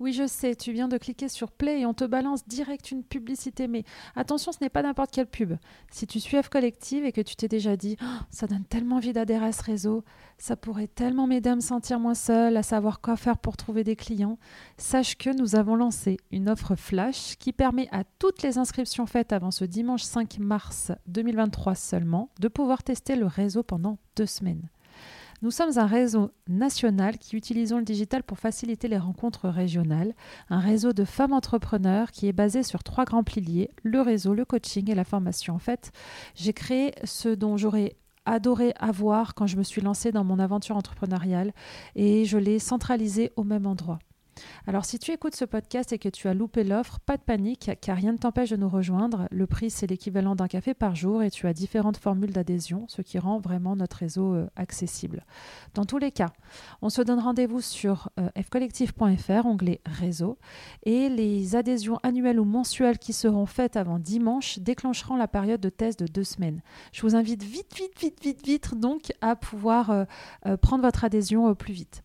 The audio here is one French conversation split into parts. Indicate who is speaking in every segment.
Speaker 1: Oui, je sais, tu viens de cliquer sur Play et on te balance direct une publicité. Mais attention, ce n'est pas n'importe quelle pub. Si tu suis F Collective et que tu t'es déjà dit oh, ça donne tellement envie d'adhérer à ce réseau, ça pourrait tellement m'aider à me sentir moins seule, à savoir quoi faire pour trouver des clients, sache que nous avons lancé une offre flash qui permet à toutes les inscriptions faites avant ce dimanche 5 mars 2023 seulement de pouvoir tester le réseau pendant deux semaines. Nous sommes un réseau national qui utilisons le digital pour faciliter les rencontres régionales, un réseau de femmes entrepreneurs qui est basé sur trois grands piliers, le réseau, le coaching et la formation. En fait, j'ai créé ce dont j'aurais adoré avoir quand je me suis lancée dans mon aventure entrepreneuriale et je l'ai centralisé au même endroit. Alors si tu écoutes ce podcast et que tu as loupé l'offre, pas de panique, car rien ne t'empêche de nous rejoindre. Le prix, c'est l'équivalent d'un café par jour et tu as différentes formules d'adhésion, ce qui rend vraiment notre réseau euh, accessible. Dans tous les cas, on se donne rendez-vous sur euh, fcollectif.fr, onglet réseau, et les adhésions annuelles ou mensuelles qui seront faites avant dimanche déclencheront la période de test de deux semaines. Je vous invite vite, vite, vite, vite, vite donc à pouvoir euh, prendre votre adhésion plus vite.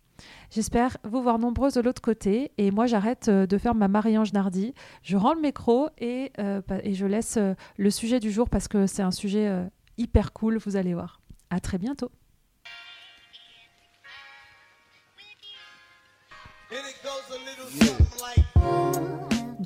Speaker 1: J'espère vous voir nombreuses de l'autre côté. Et moi, j'arrête euh, de faire ma Marie-Ange Nardi. Je rends le micro et, euh, je laisse euh, le sujet du jour parce que c'est un sujet hyper cool, vous allez voir. À très bientôt.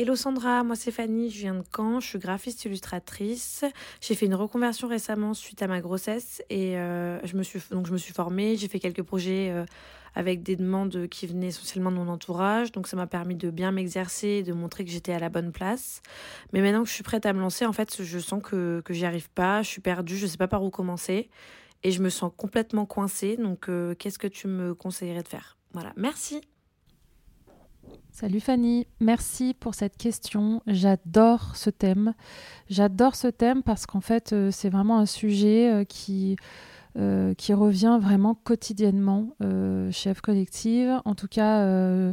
Speaker 2: Hello Sandra, moi c'est Fanny, je viens de Caen, je suis graphiste illustratrice. J'ai fait une reconversion récemment suite à ma grossesse et euh, je me suis donc je me suis formée, j'ai fait quelques projets euh, avec des demandes qui venaient essentiellement de mon entourage, donc ça m'a permis de bien m'exercer et de montrer que j'étais à la bonne place. Mais maintenant que je suis prête à me lancer, en fait, je sens que que j'y arrive pas, je suis perdue, je sais pas par où commencer et je me sens complètement coincée. Donc euh, qu'est-ce que tu me conseillerais de faire? Voilà, merci.
Speaker 1: Salut Fanny, merci pour cette question. J'adore ce thème. J'adore ce thème parce qu'en fait, euh, c'est vraiment un sujet euh, qui, qui revient vraiment quotidiennement chez F Collective. En tout cas,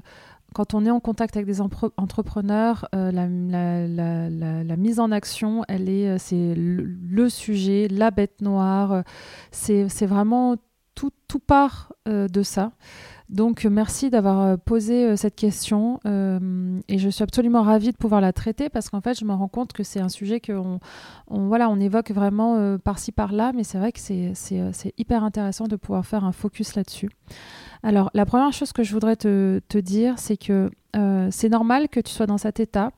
Speaker 1: quand on est en contact avec des entrepreneurs, la, mise en action, elle est, c'est le, sujet, la bête noire. C'est, vraiment tout, part de ça. Donc merci d'avoir euh, posé euh, cette question euh, et je suis absolument ravie de pouvoir la traiter parce qu'en fait je me rends compte que c'est un sujet qu'on on, voilà, on évoque vraiment par-ci par-là mais c'est vrai que c'est hyper intéressant de pouvoir faire un focus là-dessus. Alors la première chose que je voudrais te, dire c'est que c'est normal que tu sois dans cet état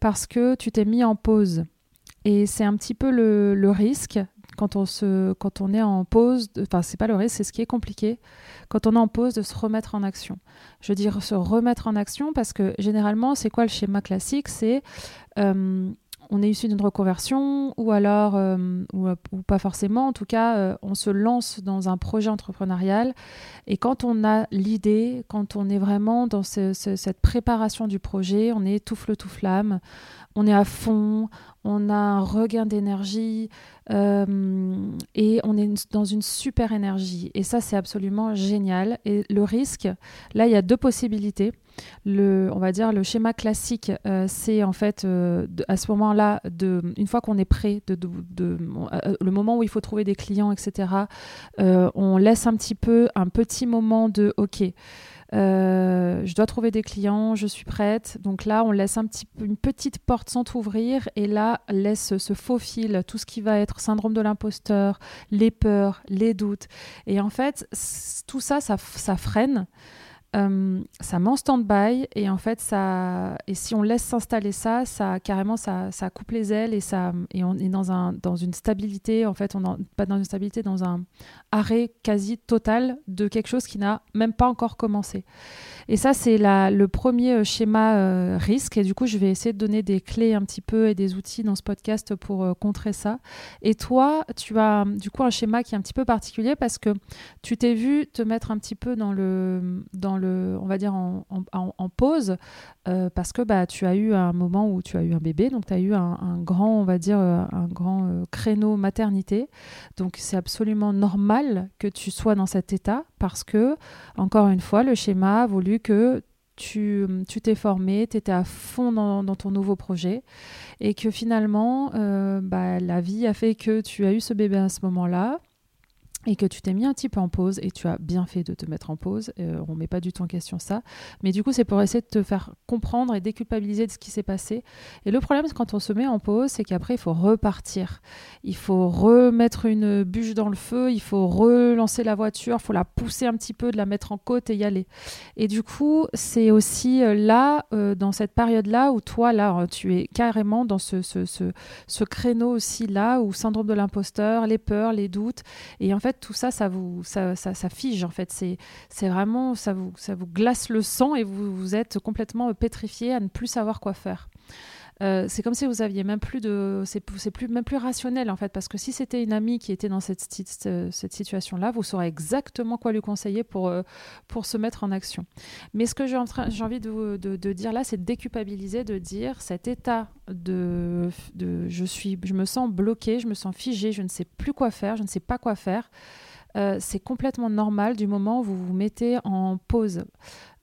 Speaker 1: parce que tu t'es mis en pause. Et c'est un petit peu le, le risque quand on, se, quand on est en pause, enfin c'est pas le risque, c'est ce qui est compliqué, quand on est en pause de se remettre en action. Je veux dire se remettre en action parce que généralement c'est quoi le schéma classique? C'est euh, on est issu d'une reconversion ou alors, euh, ou, pas forcément, en tout cas, euh, on se lance dans un projet entrepreneurial et quand on a l'idée, quand on est vraiment dans cette préparation du projet, on est tout tout flamme, on est à fond, on a un regain d'énergie euh, et on est dans une super énergie. Et ça, c'est absolument génial. Et le risque, là, il y a deux possibilités. Le, on va dire le schéma classique, euh, c'est en fait euh, à ce moment-là, une fois qu'on est prêt, de, le moment où il faut trouver des clients, etc., on laisse un petit peu un petit moment de OK. Euh, je dois trouver des clients, je suis prête. Donc là, on laisse un petit, une petite porte s'entrouvrir et là, laisse ce faux fil, tout ce qui va être syndrome de l'imposteur, les peurs, les doutes. Et en fait, tout ça, ça freine. Euh, ça met en stand-by et en fait ça et si on laisse s'installer ça ça carrément ça, ça coupe les ailes et ça et on est dans un dans une stabilité en fait on pas dans une stabilité dans un arrêt quasi total de quelque chose qui n'a même pas encore commencé. Et ça c'est le premier euh, schéma euh, risque et du coup je vais essayer de donner des clés un petit peu et des outils dans ce podcast pour contrer ça. Et toi tu as du coup un schéma qui est un petit peu particulier parce que tu t'es vu te mettre un petit peu dans le dans on va dire en, pause, euh, parce que bah, tu as eu un moment où tu as eu un bébé, donc tu as eu un, grand, on va dire, euh, un grand euh, créneau maternité. Donc c'est absolument normal que tu sois dans cet état, parce que, encore une fois, le schéma a voulu que tu t'es formé, tu étais à fond dans, ton nouveau projet et que finalement, bah, la vie a fait que tu as eu ce bébé à ce moment-là et que tu t'es mis un petit peu en pause et tu as bien fait de te mettre en pause. Euh, on ne met pas du tout en question ça. Mais du coup, c'est pour essayer de te faire comprendre et déculpabiliser de ce qui s'est passé. Et le problème, c'est quand on se met en pause, c'est qu'après, il faut repartir. Il faut remettre une bûche dans le feu, il faut relancer la voiture, il faut la pousser un petit peu, de la mettre en côte et y aller. Et du coup, c'est aussi euh, là, euh, dans cette période-là, où toi, là, tu es carrément dans ce, ce, ce, ce créneau aussi là, où syndrome de l'imposteur, les peurs, les doutes. Et en fait, tout ça, ça vous, ça, ça, fige. En fait, c'est, c'est vraiment, ça vous, ça vous glace le sang et vous, vous êtes complètement pétrifié à ne plus savoir quoi faire. Euh, c'est comme si vous aviez même plus de c'est plus même plus rationnel en fait parce que si c'était une amie qui était dans cette, cette situation là vous saurez exactement quoi lui conseiller pour euh, pour se mettre en action mais ce que j'ai envie de, de, de, dire là c'est de déculpabiliser de dire cet état de, de je suis je me sens bloqué je me sens figé je ne sais plus quoi faire je ne sais pas quoi faire euh, c'est complètement normal du moment où vous vous mettez en pause.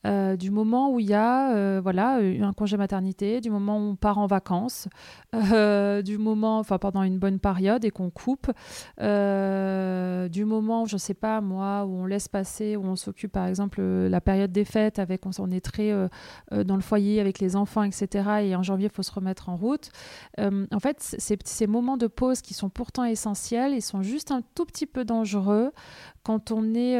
Speaker 1: Euh, du moment où il y a euh, voilà, un congé maternité, du moment où on part en vacances, euh, du moment, enfin pendant une bonne période et qu'on coupe, du moment, je sais pas moi, où on laisse passer, où on s'occupe par exemple la période des fêtes, avec on, est très dans le foyer avec les enfants, etc. Et en janvier, il faut se remettre en route. en fait, ces moments de pause qui sont pourtant essentiels, ils sont juste un tout petit peu dangereux quand on est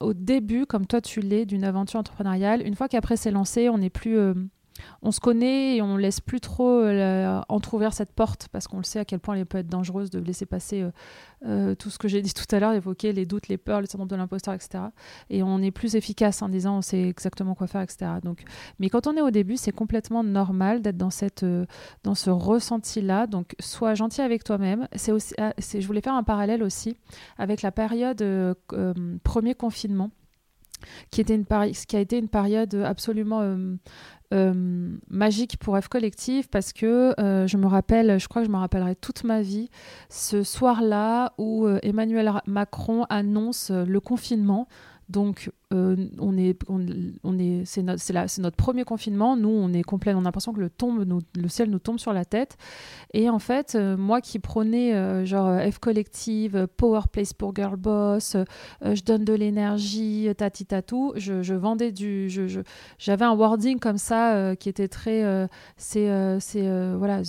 Speaker 1: au début, comme toi tu l'es, d'une aventure entrepreneuriale une fois qu'après c'est lancé, on n'est plus euh, on se connaît et on laisse plus trop euh, entrouvrir cette porte parce qu'on le sait à quel point elle peut être dangereuse de laisser passer euh, euh, tout ce que j'ai dit tout à l'heure, évoquer les doutes, les peurs, le syndrome de l'imposteur, etc. Et on est plus efficace en disant on sait exactement quoi faire, etc. Donc, mais quand on est au début, c'est complètement normal d'être dans, cette, dans ce ressenti-là. Donc, sois gentil avec toi-même. Ah, je voulais faire un parallèle aussi avec la période premier confinement qui, a été une période absolument euh, euh, magique pour F Collective parce que euh, je me rappelle, je crois que je me rappellerai toute ma vie, ce soir-là où Emmanuel Macron annonce le confinement. Donc, euh, on est, on, est, c'est notre, premier confinement. Nous, on est complet. On a l'impression que le, tombe, le ciel nous tombe sur la tête. Et en fait, euh, moi qui prenais euh, genre F collective, Power Place pour Girl Boss, je donne de l'énergie, tati tatou, je, je vendais du, je, j'avais un wording comme ça qui était très, c'est, voilà,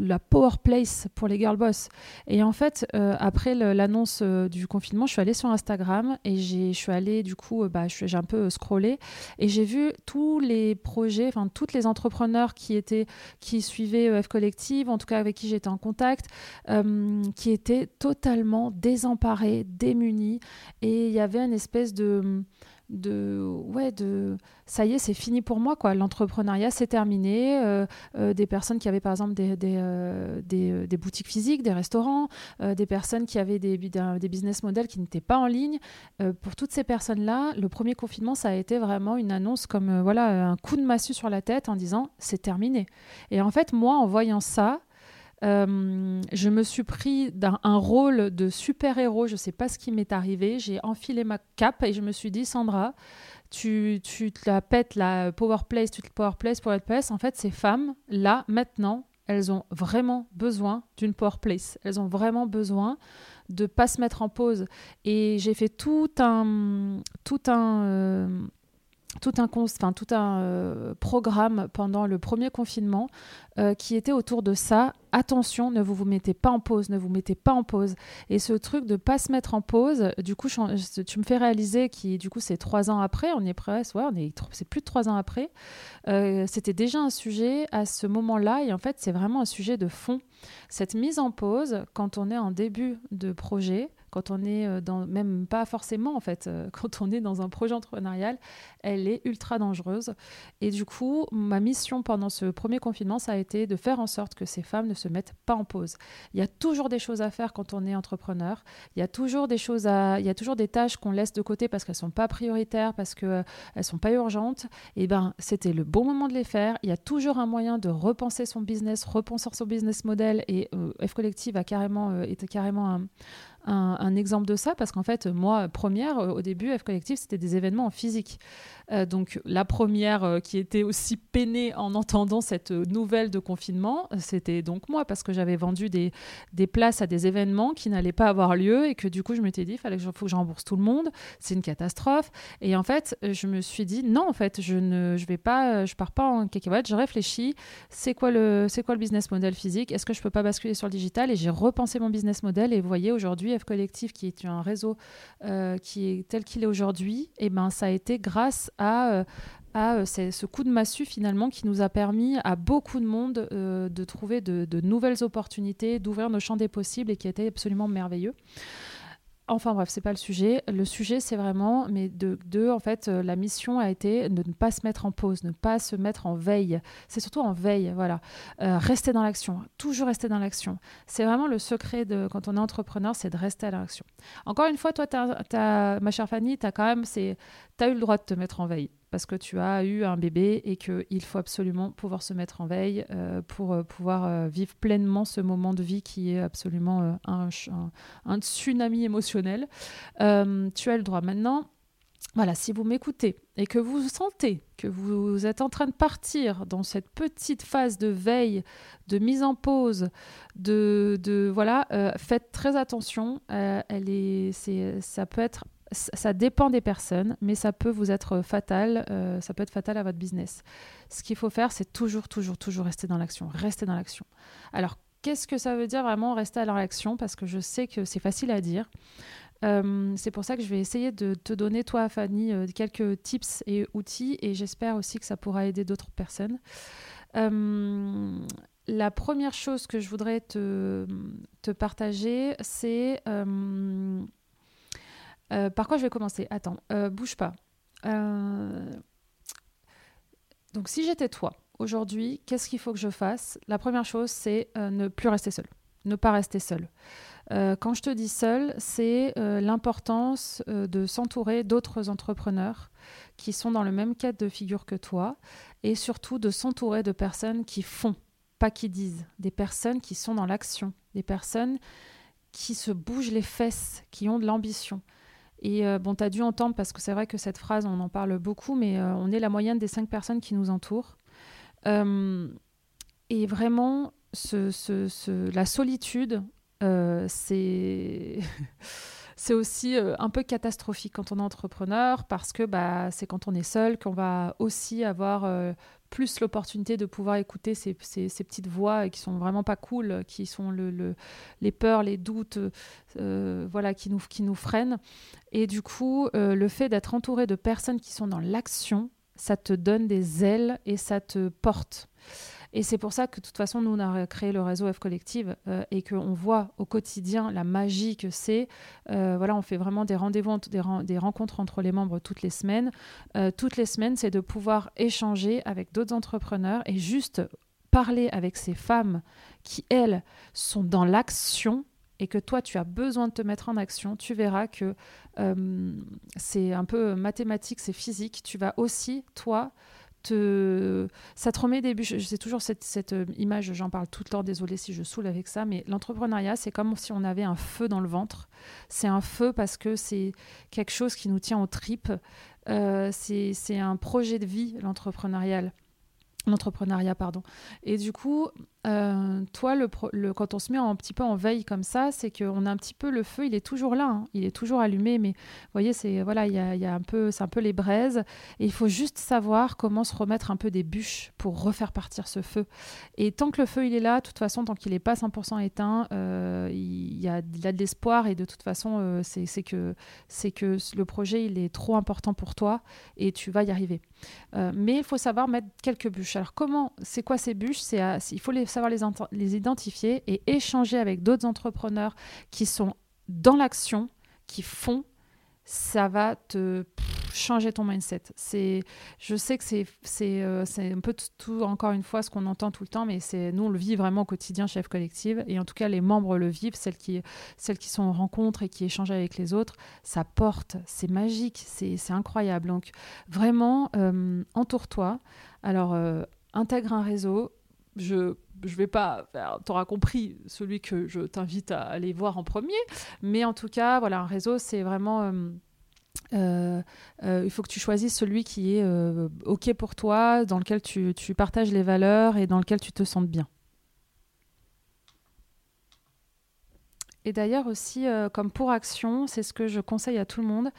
Speaker 1: la Power Place pour les Girl Boss. Et en fait, après l'annonce du confinement, je suis allée sur Instagram et je suis allée du coup, bah, j'ai un peu scrollé. Et j'ai vu tous les projets, enfin toutes les entrepreneurs qui étaient, qui suivaient EF Collective, en tout cas avec qui j'étais en contact, euh, qui étaient totalement désemparés, démunis. Et il y avait une espèce de de ouais de ça y est c'est fini pour moi quoi. L'entrepreneuriat c'est terminé. Euh, euh, des personnes qui avaient par exemple des, des, euh, des, boutiques physiques des restaurants des personnes qui avaient des, des business models qui n'étaient pas en ligne. Pour toutes ces personnes là le premier confinement ça a été vraiment une annonce comme voilà un coup de massue sur la tête en disant c'est terminé. Et en fait moi en voyant ça euh, je me suis pris d'un un rôle de super-héros, je ne sais pas ce qui m'est arrivé. J'ai enfilé ma cape et je me suis dit, Sandra, tu, tu te la pètes la Power Place, tu te Power Place être place. En fait, ces femmes, là, maintenant, elles ont vraiment besoin d'une Power Place. Elles ont vraiment besoin de pas se mettre en pause. Et j'ai fait tout un, tout un, euh, tout un, euh, programme pendant le premier confinement euh, qui était autour de ça. Attention, ne vous, vous mettez pas en pause, ne vous mettez pas en pause. Et ce truc de pas se mettre en pause, du coup, tu me fais réaliser qui, du coup, c'est trois ans après, on est presque, c'est plus de trois ans après. Euh, c'était déjà un sujet à ce moment-là, et en fait, c'est vraiment un sujet de fond. Cette mise en pause, quand on est en début de projet, quand on est euh, dans, même pas forcément en fait, euh, quand on est dans un projet entrepreneurial, elle est ultra dangereuse. Et du coup, ma mission pendant ce premier confinement, ça a été de faire en sorte que ces femmes ne se mettent pas en pause. Il y a toujours des choses à faire quand on est entrepreneur. Il y a toujours des choses à, il y a toujours des tâches qu'on laisse de côté parce qu'elles sont pas prioritaires, parce qu'elles euh, sont pas urgentes. Et ben, c'était le bon moment de les faire. Il y a toujours un moyen de repenser son business, repenser son business model. Et F Collective a carrément, été carrément un, un, exemple de ça parce qu'en fait, moi, première, euh, au début, F Collectif, c'était des événements en physique. Euh, donc, la première euh, qui était aussi peinée en entendant cette nouvelle de confinement, c'était donc moi parce que j'avais vendu des, des places à des événements qui n'allaient pas avoir lieu et que du coup, je m'étais dit, il fallait que je, faut que je rembourse tout le monde. C'est une catastrophe. Et en fait, je me suis dit, non, en fait, je ne je vais pas, je pars pas en cacahuète, je réfléchis. C'est quoi, le, c'est quoi le business model physique Est-ce que je peux pas basculer sur le digital? Et j'ai repensé mon business model et vous voyez, aujourd'hui, Collectif, qui est un réseau euh, qui tel qu'il est aujourd'hui, et eh ben, ça a été grâce à, euh, euh, ce coup de massue finalement qui nous a permis à beaucoup de monde de trouver de, de nouvelles opportunités, d'ouvrir nos champs des possibles et qui a été absolument merveilleux. Enfin bref, c'est pas le sujet. Le sujet, c'est vraiment, mais de, en fait, euh, la mission a été de ne pas se mettre en pause, ne pas se mettre en veille. C'est surtout en veille, voilà. Euh, rester dans l'action, toujours rester dans l'action. C'est vraiment le secret de quand on est entrepreneur, c'est de rester à l'action. Encore une fois, toi, ma chère Fanny, tu as quand même, eu le droit de te mettre en veille parce que tu as eu un bébé et qu'il faut absolument pouvoir se mettre en veille euh, pour euh, pouvoir euh, vivre pleinement ce moment de vie qui est absolument un, un, tsunami émotionnel. tu as le droit maintenant. Voilà, si vous m'écoutez et que vous sentez que vous êtes en train de partir dans cette petite phase de veille, de mise en pause, de, voilà, faites très attention. elle est, ça peut être ça dépend des personnes, mais ça peut vous être fatal, euh, ça peut être fatal à votre business. Ce qu'il faut faire, c'est toujours, toujours, toujours rester dans l'action, rester dans l'action. Alors, qu'est-ce que ça veut dire vraiment rester dans l'action? Parce que je sais que c'est facile à dire. Euh, c'est pour ça que je vais essayer de te donner, toi, Fanny, euh, quelques tips et outils, et j'espère aussi que ça pourra aider d'autres personnes. la première chose que je voudrais te, te partager, c'est euh, par quoi je vais commencer? Attends, euh, bouge pas. Euh, donc, si j'étais toi, aujourd'hui, qu'est-ce qu'il faut que je fasse? La première chose, c'est ne plus rester seul. Ne pas rester seul. quand je te dis seul, c'est l'importance de s'entourer d'autres entrepreneurs qui sont dans le même cas de figure que toi et surtout de s'entourer de personnes qui font, pas qui disent, des personnes qui sont dans l'action, des personnes qui se bougent les fesses, qui ont de l'ambition. Et euh, bon, tu as dû entendre, parce que c'est vrai que cette phrase, on en parle beaucoup, mais euh, on est la moyenne des cinq personnes qui nous entourent. Euh, et vraiment, la solitude, c'est... c'est aussi un peu catastrophique quand on est entrepreneur parce que bah, c'est quand on est seul qu'on va aussi avoir plus l'opportunité de pouvoir écouter ces, petites voix qui sont vraiment pas cool, qui sont le, les peurs, les doutes, euh, voilà, qui nous, freinent. Et du coup, euh, le fait d'être entouré de personnes qui sont dans l'action, ça te donne des ailes et ça te porte. Et c'est pour ça que de toute façon, nous, on a créé le réseau F Collective euh, et qu'on voit au quotidien la magie que c'est. Euh, voilà, on fait vraiment des rendez-vous, des, rencontres entre les membres toutes les semaines. Euh, toutes les semaines, c'est de pouvoir échanger avec d'autres entrepreneurs et juste parler avec ces femmes qui, elles, sont dans l'action et que toi, tu as besoin de te mettre en action, tu verras que c'est un peu mathématique, c'est physique. Tu vas aussi, toi, ça te remet des bûches. C'est toujours cette, euh, image, j'en parle tout le temps, désolé si je saoule avec ça, mais l'entrepreneuriat, c'est comme si on avait un feu dans le ventre. C'est un feu parce que c'est quelque chose qui nous tient aux tripes. Euh, c'est un projet de vie, l'entrepreneurial l'entrepreneuriat, pardon. Et du coup, euh, toi, quand on se met un petit peu en veille comme ça, c'est qu'on a un petit peu le feu, il est toujours là, hein. il est toujours allumé, mais vous voyez, c'est voilà, il y a, un peu, un peu les braises, et il faut juste savoir comment se remettre un peu des bûches pour refaire partir ce feu. Et tant que le feu il est là, de toute façon, tant qu'il n'est pas 100% éteint, euh, il, y a, de l'espoir, et de toute façon, euh, c'est que que le projet il est trop important pour toi, et tu vas y arriver. mais il faut savoir mettre quelques bûches. Alors comment, c'est quoi ces bûches? Il faut les savoir les, les identifier et échanger avec d'autres entrepreneurs qui sont dans l'action, qui font, ça va te changer ton mindset. C'est, je sais que c'est, c'est, euh, un peu tout, encore une fois, ce qu'on entend tout le temps, mais c'est, nous, on le vit vraiment au quotidien, chef collective, et en tout cas, les membres le vivent, celles qui, celles qui sont en rencontre et qui échangent avec les autres, ça porte, c'est magique, c'est incroyable. Donc, vraiment, euh, entoure-toi. Alors, euh, intègre un réseau. Je je vais pas tu auras compris celui que je t'invite à aller voir en premier, mais en tout cas, voilà, un réseau, c'est vraiment. Euh, euh, euh, il faut que tu choisisses celui qui est OK pour toi, dans lequel tu, tu, partages les valeurs et dans lequel tu te sens bien. Et d'ailleurs aussi, comme pour action, c'est ce que je conseille à tout le monde,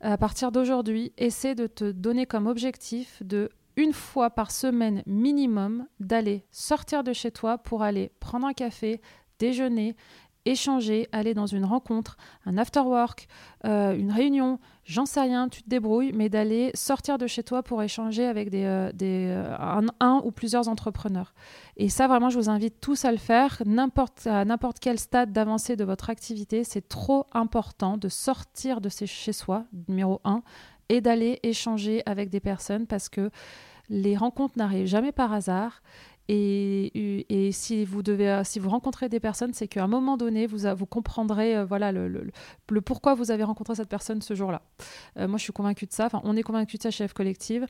Speaker 1: à partir d'aujourd'hui, essaie de te donner comme objectif de une fois par semaine minimum d'aller sortir de chez toi pour aller prendre un café, déjeuner, échanger, aller dans une rencontre, un after work, euh, une réunion, j'en sais rien, tu te débrouilles, mais d'aller sortir de chez toi pour échanger avec des, euh, euh, un, ou plusieurs entrepreneurs. Et ça, vraiment, je vous invite tous à le faire, à n'importe quel stade d'avancée de votre activité. C'est trop important de sortir de chez soi, numéro un, et d'aller échanger avec des personnes parce que les rencontres n'arrivent jamais par hasard. Et, et, si vous devez, si vous rencontrez des personnes, c'est qu'à un moment donné, vous, vous comprendrez euh, voilà, le, le, pourquoi vous avez rencontré cette personne ce jour-là. Euh, moi, je suis convaincue de ça. Enfin, on est convaincu de ça chez F Collective.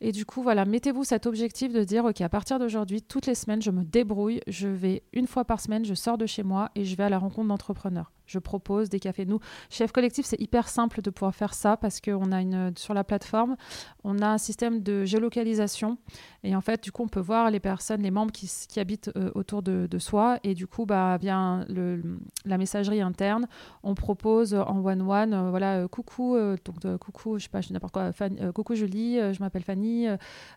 Speaker 1: Et du coup, voilà, mettez-vous cet objectif de dire, OK, à partir d'aujourd'hui, toutes les semaines, je me débrouille. Je vais une fois par semaine, je sors de chez moi et je vais à la rencontre d'entrepreneurs je propose des cafés. Nous, chef collectif, c'est hyper simple de pouvoir faire ça parce qu'on a une sur la plateforme, on a un système de géolocalisation et en fait, du coup, on peut voir les personnes, les membres qui, habitent euh, autour de, soi et du coup, bah, via la messagerie interne, on propose en one one, euh, voilà, euh, coucou, donc coucou, je sais pas, je n'importe quoi, coucou Julie, je m'appelle Fanny,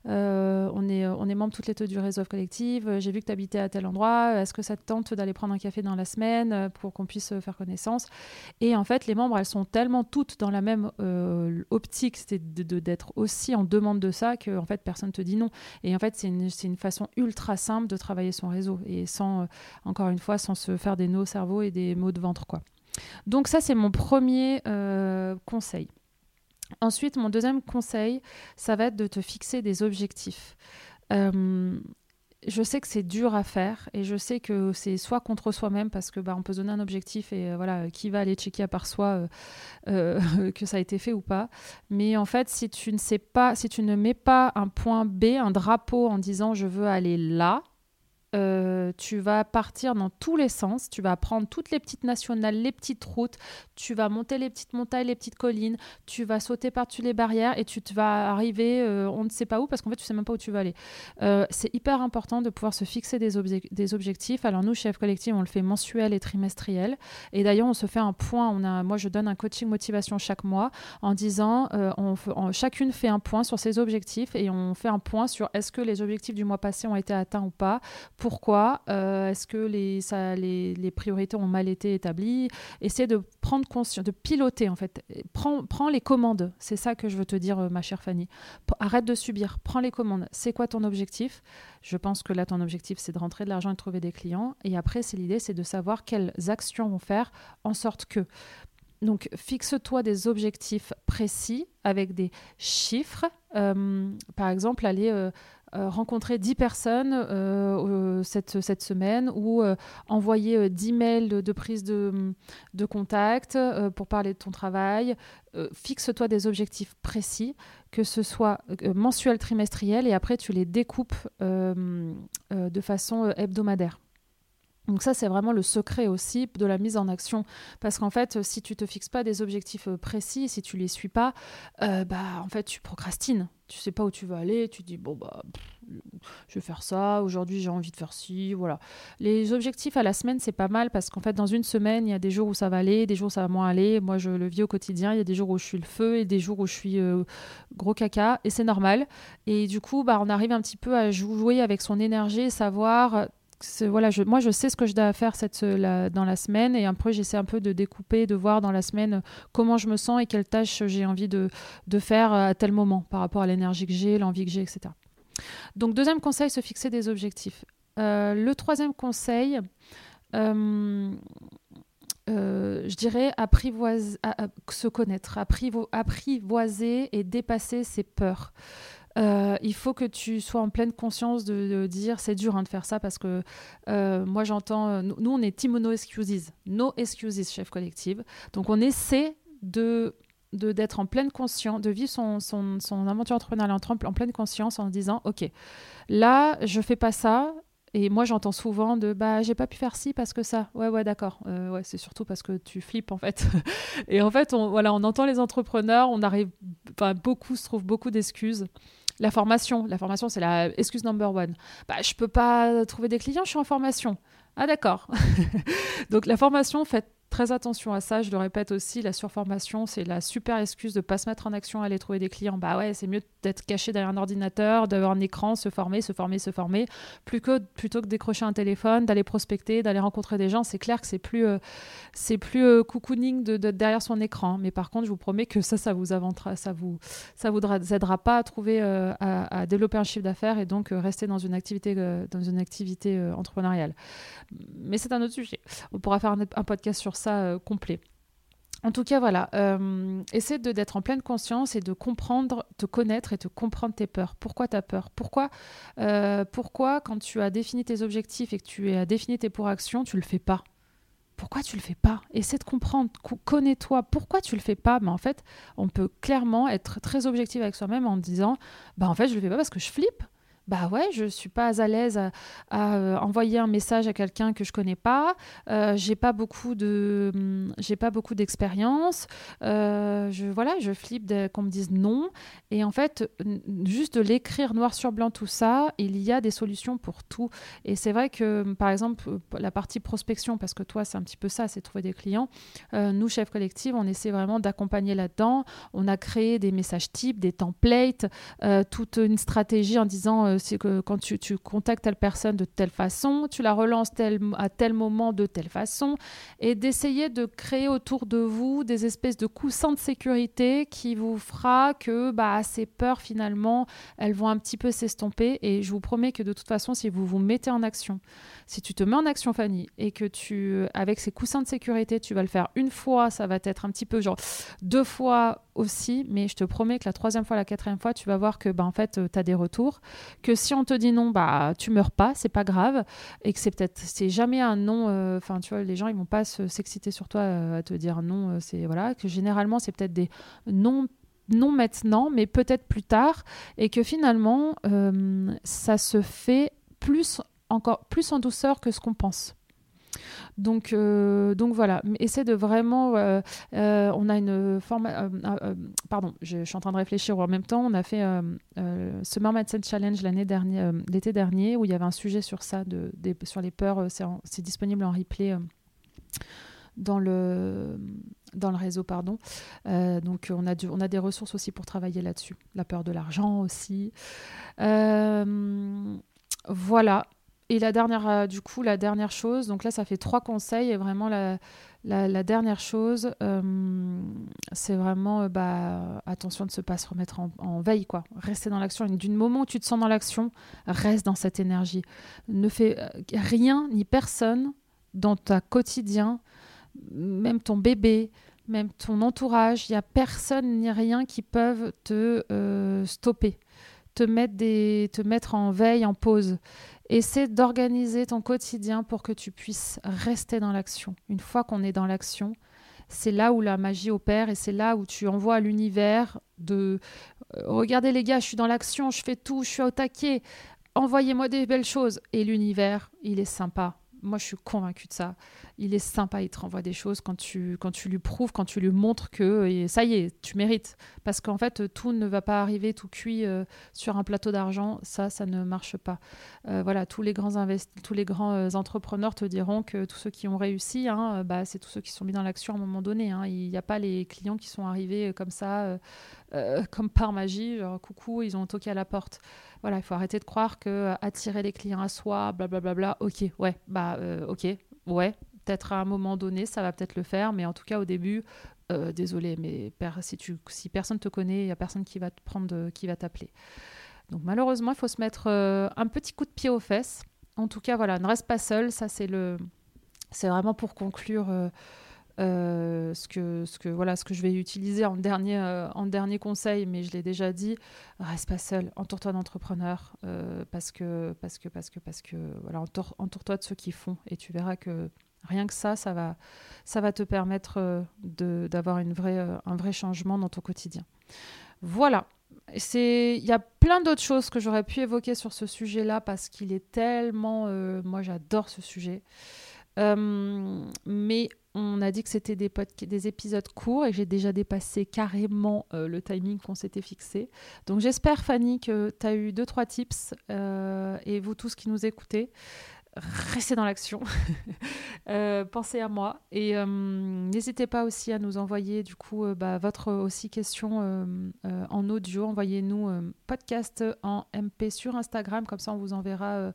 Speaker 1: on est on est membre toutes les deux du réseau collectif. J'ai vu que tu habitais à tel endroit. Est-ce que ça te tente d'aller prendre un café dans la semaine pour qu'on puisse faire Et en fait, les membres, elles sont tellement toutes dans la même euh, optique, c'est d'être aussi en demande de ça, que en fait, personne te dit non. Et en fait, c'est une, une, façon ultra simple de travailler son réseau et sans, euh, encore une fois, sans se faire des nœuds au cerveau et des maux de ventre, quoi. Donc ça, c'est mon premier euh, conseil. Ensuite, mon deuxième conseil, ça va être de te fixer des objectifs je sais que c'est dur à faire et je sais que c'est soit contre soi-même parce que bah, on peut se donner un objectif et euh, voilà qui va aller checker à part soi euh, euh, que ça a été fait ou pas. Mais en fait, si tu ne si tu ne mets pas un point B, un drapeau en disant je veux aller là, euh, tu vas partir dans tous les sens, tu vas prendre toutes les petites nationales, les petites routes, tu vas monter les petites montagnes, les petites collines, tu vas sauter par-dessus les barrières et tu te vas arriver euh, on ne sait pas où parce qu'en fait tu sais même pas où tu vas aller. Euh, c'est hyper important de pouvoir se fixer des, objectifs. Alors nous, chef collectif, on le fait mensuel et trimestriel. Et d'ailleurs on se fait un point, moi je donne un coaching motivation chaque mois en disant chacune fait un point sur ses objectifs et on fait un point sur est-ce que les objectifs du mois passé ont été atteints ou pas pourquoi euh, Est-ce que les, les, priorités ont mal été établies? Essaie de prendre conscience, de piloter en fait. Prends, prends les commandes. C'est ça que je veux te dire, euh, ma chère Fanny. Arrête de subir. Prends les commandes. C'est quoi ton objectif? Je pense que là, ton objectif, c'est de rentrer de l'argent et de trouver des clients. Et après, c'est l'idée, c'est de savoir quelles actions vont faire en sorte que donc, fixe-toi des objectifs précis avec des chiffres. Euh, par exemple, aller rencontrer 10 personnes euh, cette, cette, semaine ou euh, envoyer 10 mails de, prise de, de contact pour parler de ton travail. Fixe-toi des objectifs précis, que ce soit mensuel, trimestriel, et après tu les découpes de façon hebdomadaire. Donc ça, c'est vraiment le secret aussi de la mise en action. Parce qu'en fait, si tu te fixes pas des objectifs précis, si tu les suis pas, bah, en fait, tu procrastines tu sais pas où tu vas aller, tu dis bon bah je vais faire ça, aujourd'hui j'ai envie de faire ci, voilà. Les objectifs à la semaine, c'est pas mal parce qu'en fait, dans une semaine, il y a des jours où ça va aller, des jours où ça va moins aller. Moi, je le vis au quotidien. Il y a des jours où je suis le feu et des jours où je suis euh, gros caca et c'est normal. Et du coup, bah, on arrive un petit peu à jouer avec son énergie savoir voilà, moi je sais ce que je dois faire dans la semaine et après j'essaie un peu de découper, de voir dans la semaine comment je me sens et quelles tâches j'ai envie de, faire à tel moment par rapport à l'énergie que j'ai, l'envie que j'ai, etc. Donc, deuxième conseil, se fixer des objectifs. Euh, le troisième conseil, euh, euh, je dirais apprivoiser, se connaître, apprivoiser et dépasser ses peurs. Il faut que tu sois en pleine conscience de, dire c'est dur hein, de faire ça parce que moi j'entends nous on est team no excuses no excuses chef collective donc on essaie de d'être en pleine conscience, de vivre son, son, son aventure entrepreneuriale en, en, pleine conscience en disant, OK, là, je fais pas ça. Et moi, j'entends souvent de bah j'ai pas pu faire ci parce que ça. Ouais, ouais, d'accord. Euh, ouais, c'est surtout parce que tu flippes en fait. et en fait, on, voilà, on entend les entrepreneurs, on arrive, beaucoup se trouvent beaucoup d'excuses. La formation, la formation, c'est la excuse number one. Bah, je peux pas trouver des clients, je suis en formation. Ah d'accord. Donc la formation, fait très attention à ça. Je le répète aussi, la surformation, c'est la super excuse de ne pas se mettre en action, aller trouver des clients. Bah ouais, c'est mieux d'être caché derrière un ordinateur, d'avoir un écran, se former, se former, se former, plus que, plutôt que décrocher un téléphone, d'aller prospecter, d'aller rencontrer des gens. C'est clair que c'est plus, euh, c'est plus euh, cocooning de, derrière son écran. Mais par contre, je vous promets que ça, ça vous avantera, ça vous, ça vous aidera pas à trouver, euh, à, développer un chiffre d'affaires et donc rester dans une activité, dans une activité entrepreneuriale. Mais c'est un autre sujet. On pourra faire un podcast sur ça euh, complet. En tout cas, voilà, euh, essaie d'être en pleine conscience et de comprendre, te connaître et te comprendre tes peurs. Pourquoi tu as peur? Pourquoi, euh, pourquoi, quand tu as défini tes objectifs et que tu as défini tes pour actions, tu le fais pas? Pourquoi tu le fais pas? Essaie de comprendre, connais-toi. Pourquoi tu le fais pas? Mais en fait, on peut clairement être très objectif avec soi-même en disant, bah en fait, je le fais pas parce que je flippe bah ouais, je suis pas à l'aise à, euh, envoyer un message à quelqu'un que je connais pas. Euh, j'ai pas beaucoup de, hum, j'ai pas beaucoup d'expérience. Euh, je voilà, je flippe qu'on me dise non. Et en fait, juste de l'écrire noir sur blanc tout ça, il y a des solutions pour tout. Et c'est vrai que hum, par exemple la partie prospection, parce que toi c'est un petit peu ça, c'est trouver des clients. nous chef collective, on essaie vraiment d'accompagner là-dedans. On a créé des messages types, des templates, toute une stratégie en disant c'est que quand tu, contactes telle personne de telle façon, tu la relances à tel moment de telle façon, et d'essayer de créer autour de vous des espèces de coussins de sécurité qui vous fera que bah, ces peurs, finalement, elles vont un petit peu s'estomper. Et je vous promets que de toute façon, si vous vous mettez en action, si tu te mets en action, Fanny, et que tu, avec ces coussins de sécurité, tu vas le faire une fois, ça va être un petit peu genre deux fois aussi, mais je te promets que la troisième fois, la quatrième fois, tu vas voir que bah, en fait, tu as des retours, que si on te dit non, bah tu meurs pas, c'est pas grave, et que c'est peut-être, c'est jamais un non, euh, enfin tu vois, les gens ils vont pas s'exciter sur toi euh, à te dire non, euh, c'est voilà, que généralement c'est peut-être des non non maintenant, mais peut-être plus tard, et que finalement, ça se fait plus encore plus en douceur que ce qu'on pense. Donc, euh, donc voilà, essaie de vraiment. Euh, euh, on a une forme. pardon, je, suis en train de réfléchir en même temps. On a fait Summer Mindset Challenge dernière, l'été dernier, où il y avait un sujet sur ça, sur les peurs. C'est disponible en replay dans le dans le réseau pardon donc on a on a des ressources aussi pour travailler là-dessus la peur de l'argent aussi voilà et la dernière, euh, du coup, la dernière chose, donc là, ça fait trois conseils. Et vraiment, la, dernière chose, euh, c'est vraiment, euh, bah, attention de ne pas se remettre en, veille, quoi. Rester dans l'action. Du moment où tu te sens dans l'action, reste dans cette énergie. Ne fais rien ni personne dans ta quotidien, même ton bébé, même ton entourage. Il n'y a personne ni rien qui peuvent te stopper, te mettre, des, te mettre en veille, en pause. Essaie d'organiser ton quotidien pour que tu puisses rester dans l'action. Une fois qu'on est dans l'action, c'est là où la magie opère et c'est là où tu envoies à l'univers de euh, regardez les gars, je suis dans l'action, je fais tout, je suis au taquet, envoyez-moi des belles choses. Et l'univers, il est sympa. Moi, je suis convaincue de ça. Il est sympa, il te renvoie des choses quand tu, quand tu lui prouves, quand tu lui montres que ça y est, tu mérites. Parce qu'en fait, tout ne va pas arriver tout cuit euh, sur un plateau d'argent. Ça, ça ne marche pas. Euh, voilà, tous les grands, tous les grands euh, entrepreneurs te diront que tous ceux qui ont réussi, hein, bah, c'est tous ceux qui sont mis dans l'action à un moment donné. Hein. Il n'y a pas les clients qui sont arrivés comme ça, comme par magie, genre, coucou, ils ont toqué à la porte. Voilà, il faut arrêter de croire que attirer les clients à soi, blablabla, bla, bla, bla, ok, ouais, bah, ok, ouais, peut-être à un moment donné, ça va peut-être le faire, mais en tout cas au début, euh, désolé, mais si, tu, si personne te connaît, il n'y a personne qui va te prendre, qui va t'appeler. Donc malheureusement, il faut se mettre euh, un petit coup de pied aux fesses. En tout cas, voilà, ne reste pas seul. Ça, c'est le, c'est vraiment pour conclure euh, ce que, ce que, voilà, ce que je vais utiliser en dernier, en dernier conseil, mais je l'ai déjà dit. Reste pas seul. Entoure-toi d'entrepreneurs parce que, parce que, parce que, parce que, voilà, entoure-toi de ceux qui font et tu verras que Rien que ça, ça va, te permettre euh, d'avoir euh, un vrai changement dans ton quotidien. Voilà. Il y a plein d'autres choses que j'aurais pu évoquer sur ce sujet-là parce qu'il est tellement... Euh, moi, j'adore ce sujet. mais on a dit que c'était des, des, épisodes courts et j'ai déjà dépassé carrément le timing qu'on s'était fixé. Donc j'espère, Fanny, que tu as eu deux, trois tips et vous tous qui nous écoutez restez dans l'action. Euh, pensez à moi et euh, n'hésitez pas aussi à nous envoyer du coup euh, bah, votre aussi question en audio. Envoyez-nous podcast en MP sur Instagram, comme ça on vous enverra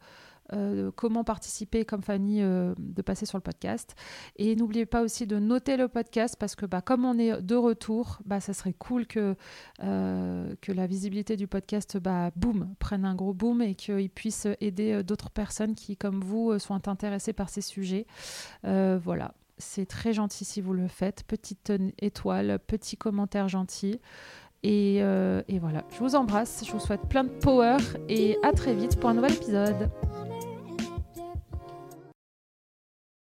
Speaker 1: euh, comment participer comme Fanny euh, de passer sur le podcast. Et n'oubliez pas aussi de noter le podcast parce que bah, comme on est de retour, bah, ça serait cool que, euh, que la visibilité du podcast bah, boom, prenne un gros boom et qu'il puisse aider d'autres personnes qui, comme vous, sont intéressées par ces sujets. voilà. C'est très gentil si vous le faites. Petite étoile, petit commentaire gentil. Et, et, voilà, je vous embrasse, je vous souhaite plein de power et à très vite pour un nouvel épisode.